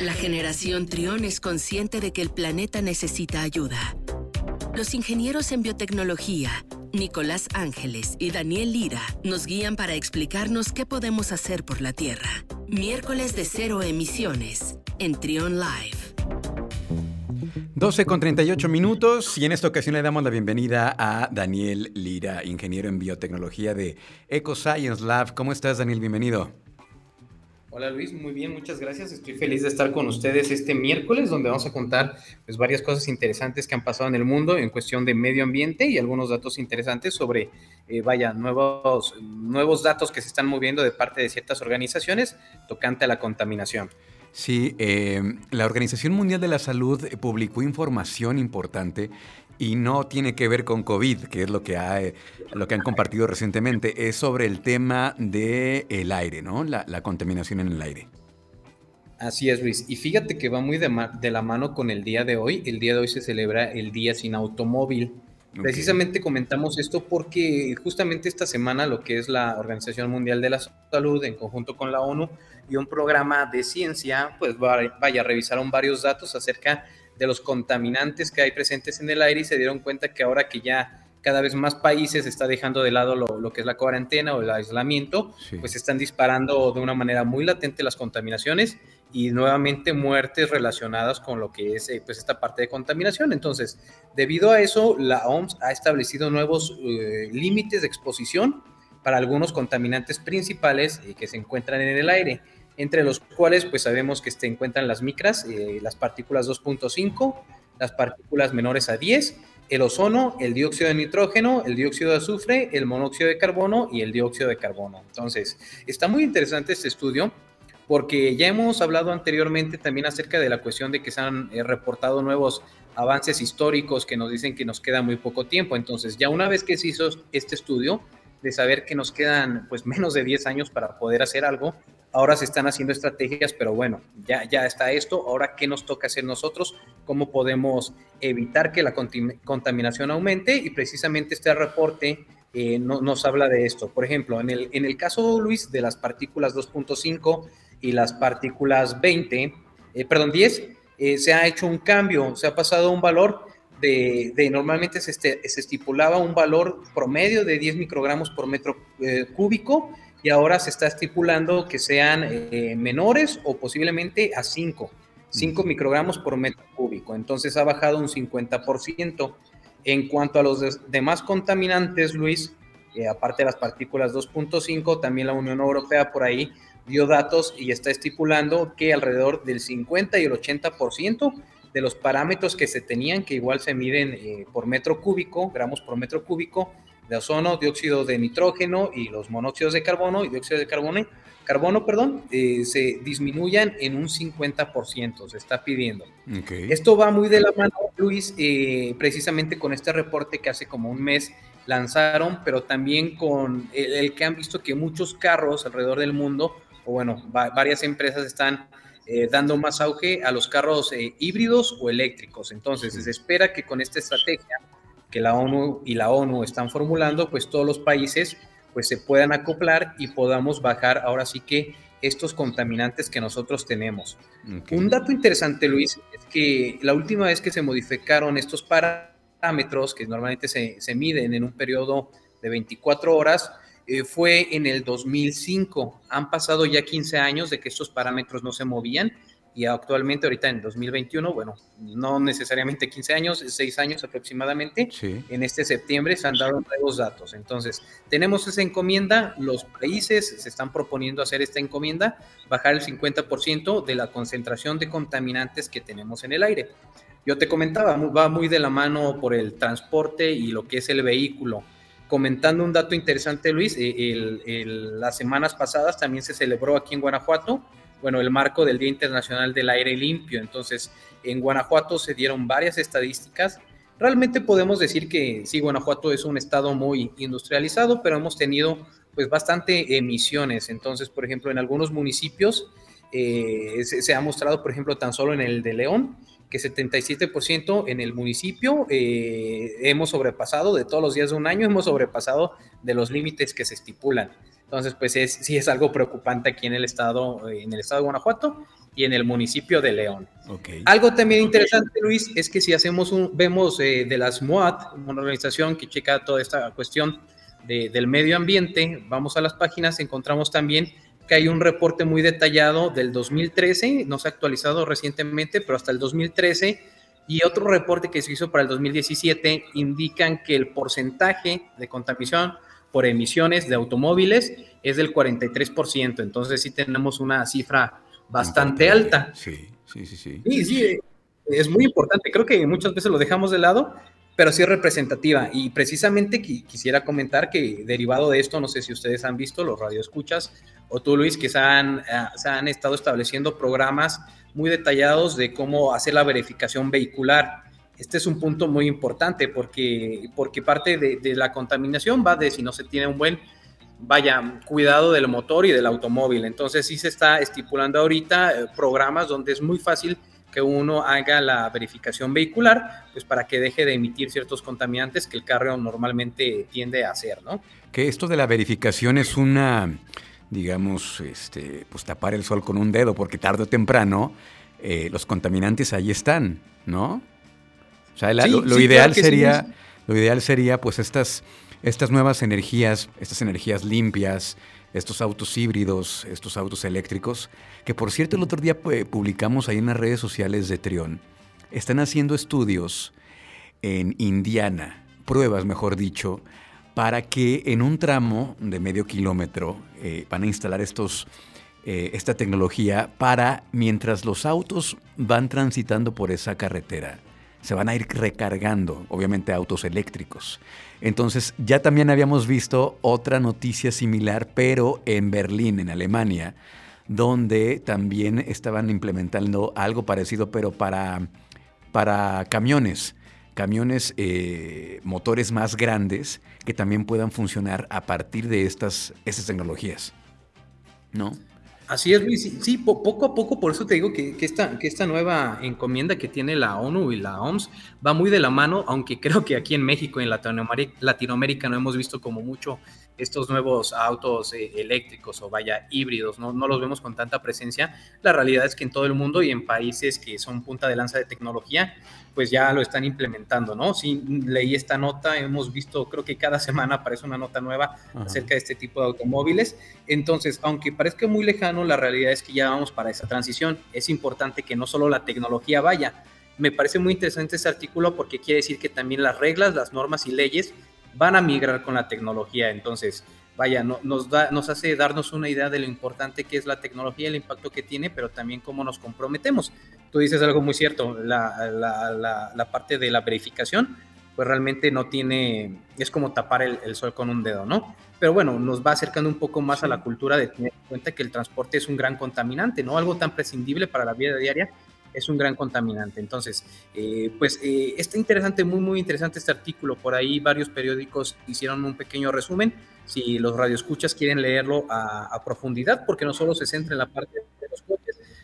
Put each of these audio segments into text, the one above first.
La generación Trión es consciente de que el planeta necesita ayuda. Los ingenieros en biotecnología, Nicolás Ángeles y Daniel Lira, nos guían para explicarnos qué podemos hacer por la Tierra. Miércoles de cero emisiones en Trión Live. 12 con 38 minutos y en esta ocasión le damos la bienvenida a Daniel Lira, ingeniero en biotecnología de EcoScience Lab. ¿Cómo estás, Daniel? Bienvenido. Hola Luis, muy bien, muchas gracias. Estoy feliz de estar con ustedes este miércoles donde vamos a contar pues, varias cosas interesantes que han pasado en el mundo en cuestión de medio ambiente y algunos datos interesantes sobre, eh, vaya, nuevos, nuevos datos que se están moviendo de parte de ciertas organizaciones tocante a la contaminación. Sí, eh, la Organización Mundial de la Salud publicó información importante y no tiene que ver con COVID, que es lo que, ha, lo que han compartido recientemente, es sobre el tema del el aire, ¿no? La, contaminación en el aire. Así es, Luis. Y fíjate que va muy de, de, la mano con el día de hoy. El día de hoy se celebra el Día Sin Automóvil. Precisamente comentamos esto porque justamente esta semana lo que es la Organización Mundial de la Salud en conjunto con la ONU y un programa de ciencia, pues vaya, revisaron varios datos acerca de los contaminantes que hay presentes en el aire y se dieron cuenta que ahora que ya cada vez más países está dejando de lado lo, que es la cuarentena o el aislamiento, pues están disparando de una manera muy latente las contaminaciones y nuevamente muertes relacionadas con lo que es eh, pues esta parte de contaminación. Entonces, debido a eso, la OMS ha establecido nuevos eh, límites de exposición para algunos contaminantes principales eh, que se encuentran en el aire entre los cuales pues sabemos que se encuentran las micras, eh, las partículas 2.5, las partículas menores a 10, el ozono, el dióxido de nitrógeno, el dióxido de azufre, el monóxido de carbono y el dióxido de carbono. Entonces, está muy interesante este estudio porque ya hemos hablado anteriormente también acerca de la cuestión de que se han eh, reportado nuevos avances históricos que nos dicen que nos queda muy poco tiempo. Entonces, ya una vez que se hizo este estudio, de saber que nos quedan pues menos de 10 años para poder hacer algo, Ahora se están haciendo estrategias, pero bueno, ya, ya está esto. Ahora, ¿qué nos toca hacer nosotros? ¿Cómo podemos evitar que la contaminación aumente? Y precisamente este reporte eh, nos habla de esto. Por ejemplo, en el, en el caso, Luis, de las partículas 2.5 y las partículas 20, eh, perdón, 10, eh, se ha hecho un cambio, se ha pasado un valor de, de normalmente se, este, se, estipulaba un valor promedio de 10 microgramos por metro cúbico y ahora se está estipulando que sean eh, menores o posiblemente a 5, 5 microgramos por metro cúbico. Entonces ha bajado un 50%. En cuanto a los demás contaminantes, Luis, eh, aparte de las partículas 2.5, también la Unión Europea por ahí dio datos y está estipulando que alrededor del 50 y el 80% de los parámetros que se tenían, que igual se miden eh, por metro cúbico, gramos por metro cúbico, de ozono, dióxido de nitrógeno y los monóxidos de carbono y dióxido de carbono, carbono perdón, eh, se disminuyan en un 50%, se está pidiendo. Esto va muy de la mano, Luis, eh, precisamente con este reporte que hace como un mes lanzaron, pero también con el, que han visto que muchos carros alrededor del mundo, o bueno, varias empresas están eh, dando más auge a los carros híbridos o eléctricos. Entonces, se espera que con esta estrategia que la ONU y la ONU están formulando, pues todos los países pues se puedan acoplar y podamos bajar ahora sí que estos contaminantes que nosotros tenemos. Un dato interesante, Luis, es que la última vez que se modificaron estos parámetros, que normalmente se, se miden en un periodo de 24 horas, eh, fue en el 2005. Han pasado ya 15 años de que estos parámetros no se movían y actualmente ahorita en 2021, bueno, no necesariamente 15 años, 6 años aproximadamente, en este septiembre se han dado nuevos datos. Entonces, tenemos esa encomienda, los países se están proponiendo hacer esta encomienda, bajar el 50% de la concentración de contaminantes que tenemos en el aire. Yo te comentaba, va muy de la mano por el transporte y lo que es el vehículo. Comentando un dato interesante, Luis, eh, las semanas pasadas también se celebró aquí en Guanajuato bueno, el marco del Día Internacional del Aire Limpio. Entonces, en Guanajuato se dieron varias estadísticas. Realmente podemos decir que sí, Guanajuato es un estado muy industrializado, pero hemos tenido pues bastante emisiones. Entonces, por ejemplo, en algunos municipios eh, se, ha mostrado, por ejemplo, tan solo en el de León, que 77% en el municipio eh, hemos sobrepasado, de todos los días de un año, hemos sobrepasado de los límites que se estipulan. Entonces, pues es, sí es algo preocupante aquí en el estado, en el estado de Guanajuato. y en el municipio de León. Algo también interesante, Luis, es que si hacemos un, vemos eh, de las MOAT, una organización que checa toda esta cuestión del medio ambiente, vamos a las páginas, encontramos también que hay un reporte muy detallado del 2013, no se ha actualizado recientemente, pero hasta el 2013, y otro reporte que se hizo para el 2017 indican que el porcentaje de contaminación por emisiones de automóviles es del 43%, entonces sí tenemos una cifra bastante alta. Sí, sí, sí, sí. Sí, sí, es muy importante, creo que muchas veces lo dejamos de lado, pero sí es representativa. Y precisamente quisiera comentar que derivado de esto, no sé si ustedes han visto los radioescuchas o tú, Luis, que se han, eh, se han estado estableciendo programas muy detallados de cómo hacer la verificación vehicular. Este es un punto muy importante porque, porque parte de, de la contaminación va de si no se tiene un buen vaya, cuidado del motor y del automóvil. Entonces sí se está estipulando ahorita eh, programas donde es muy fácil que uno haga la verificación vehicular, pues para que deje de emitir ciertos contaminantes que el carro normalmente tiende a hacer, ¿no? Que esto de la verificación es una, digamos, este, pues tapar el sol con un dedo, porque tarde o temprano eh, los contaminantes ahí están, ¿no? O sea, lo, ideal sería, lo ideal sería, pues estas, estas nuevas energías, estas energías limpias, estos autos híbridos, estos autos eléctricos, que por cierto el otro día pues, publicamos ahí en las redes sociales de Trión, están haciendo estudios en Indiana, pruebas mejor dicho, para que en un tramo de medio kilómetro eh, van a instalar estos, eh, esta tecnología para mientras los autos van transitando por esa carretera, se van a ir recargando, obviamente autos eléctricos. Entonces ya también habíamos visto otra noticia similar, pero en Berlín, en Alemania, donde también estaban implementando algo parecido, pero para, para camiones, camiones eh, motores más grandes que también puedan funcionar a partir de estas, estas tecnologías. ¿No? Así es, Luis. Sí, poco a poco, por eso te digo que, que, esta, que esta nueva encomienda que tiene la ONU y la OMS va muy de la mano, aunque creo que aquí en México y en Latinoamérica, no hemos visto como mucho estos nuevos autos eh, eléctricos o vaya híbridos, ¿no? no los vemos con tanta presencia. La realidad es que en todo el mundo y en países que son punta de lanza de tecnología, pues ya lo están implementando, ¿no? Sí, leí esta nota, hemos visto, creo que cada semana aparece una nota nueva acerca de este tipo de automóviles. Entonces, aunque parezca muy lejano, la realidad es que ya vamos para esa transición. Es importante que no solo la tecnología vaya. Me parece muy interesante este artículo porque quiere decir que también las reglas, las normas y leyes van a migrar con la tecnología. Entonces, vaya, nos, da, nos hace darnos una idea de lo importante que es la tecnología, el impacto que tiene, pero también cómo nos comprometemos. Tú dices algo muy cierto, la, la, la, parte de la verificación, pues realmente no tiene, es como tapar el, el, sol con un dedo, ¿no? Pero bueno, nos va acercando un poco más a la cultura de tener en cuenta que el transporte es un gran contaminante, ¿no? Algo tan prescindible para la vida diaria es un gran contaminante. Entonces, eh, pues eh, está interesante, muy, muy interesante este artículo. Por ahí varios periódicos hicieron un pequeño resumen. Si los radioescuchas quieren leerlo a, profundidad, porque no solo se centra en la parte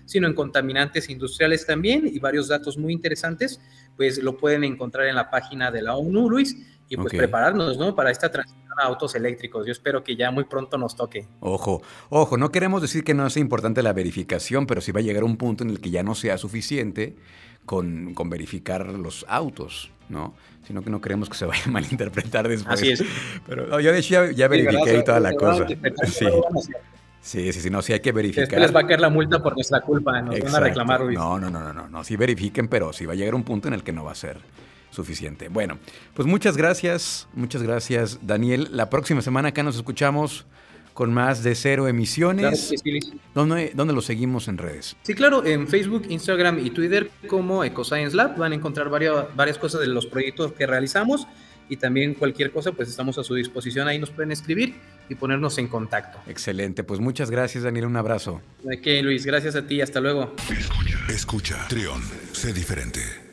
sino en contaminantes industriales también y varios datos muy interesantes, pues lo pueden encontrar en la página de la ONU, Luis, y pues prepararnos, ¿no? Para esta transición autos eléctricos. Yo espero que ya muy pronto nos toque. Ojo, ojo, no queremos decir que no sea importante la verificación, pero sí va a llegar un punto en el que ya no sea suficiente con, con verificar los autos, ¿no? Sino que no queremos que se vaya a malinterpretar después. Así es. Pero yo de hecho ya, verifiqué y toda la cosa. Sí. Sí, sí, sí, no, sí hay que verificar. Después les va a caer la multa por nuestra culpa, nos van a reclamar. No, no, no, no, no, no, sí verifiquen, pero sí va a llegar un punto en el que no va a ser suficiente. Bueno, pues muchas gracias, muchas gracias Daniel. La próxima semana acá nos escuchamos con más de cero emisiones. ¿Dónde, lo seguimos en redes? Sí, claro, en Facebook, Instagram y Twitter como EcoScience Lab van a encontrar varias, varias cosas de los proyectos que realizamos y también cualquier cosa, pues estamos a su disposición. Ahí nos pueden escribir y ponernos en contacto. Excelente, pues muchas gracias Daniel, un abrazo. De qué, Luis, gracias a ti, hasta luego. Escucha, escucha, Trión, sé diferente.